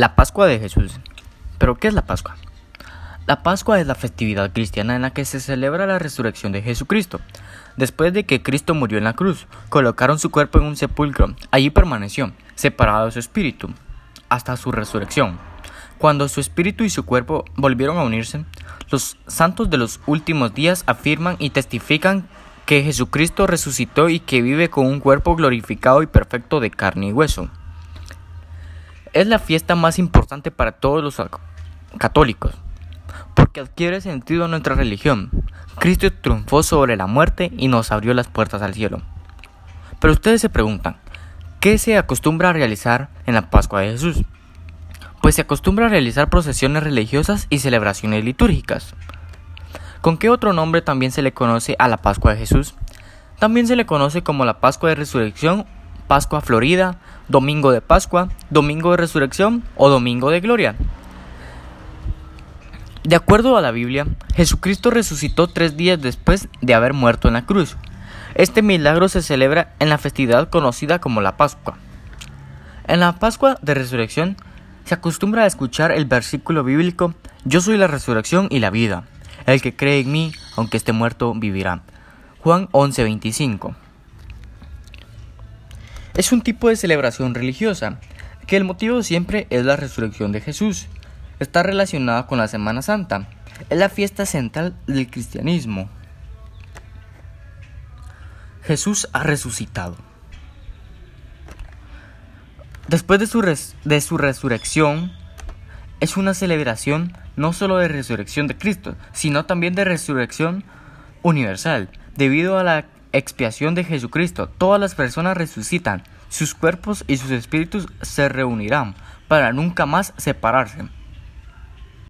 La Pascua de Jesús. ¿Pero qué es la Pascua? La Pascua es la festividad cristiana en la que se celebra la resurrección de Jesucristo. Después de que Cristo murió en la cruz, colocaron su cuerpo en un sepulcro. Allí permaneció, separado de su espíritu, hasta su resurrección. Cuando su espíritu y su cuerpo volvieron a unirse, los santos de los últimos días afirman y testifican que Jesucristo resucitó y que vive con un cuerpo glorificado y perfecto de carne y hueso. Es la fiesta más importante para todos los católicos porque adquiere sentido nuestra religión. Cristo triunfó sobre la muerte y nos abrió las puertas al cielo. Pero ustedes se preguntan, ¿qué se acostumbra a realizar en la Pascua de Jesús? Pues se acostumbra a realizar procesiones religiosas y celebraciones litúrgicas. ¿Con qué otro nombre también se le conoce a la Pascua de Jesús? También se le conoce como la Pascua de Resurrección, Pascua Florida, Domingo de Pascua, Domingo de Resurrección o Domingo de Gloria. De acuerdo a la Biblia, Jesucristo resucitó tres días después de haber muerto en la cruz. Este milagro se celebra en la festividad conocida como la Pascua. En la Pascua de Resurrección se acostumbra a escuchar el versículo bíblico Yo soy la resurrección y la vida. El que cree en mí, aunque esté muerto, vivirá. Juan 11:25. Es un tipo de celebración religiosa, que el motivo siempre es la resurrección de Jesús está relacionada con la Semana Santa. Es la fiesta central del cristianismo. Jesús ha resucitado. Después de su, de su resurrección, es una celebración no solo de resurrección de Cristo, sino también de resurrección universal. Debido a la expiación de Jesucristo, todas las personas resucitan, sus cuerpos y sus espíritus se reunirán para nunca más separarse.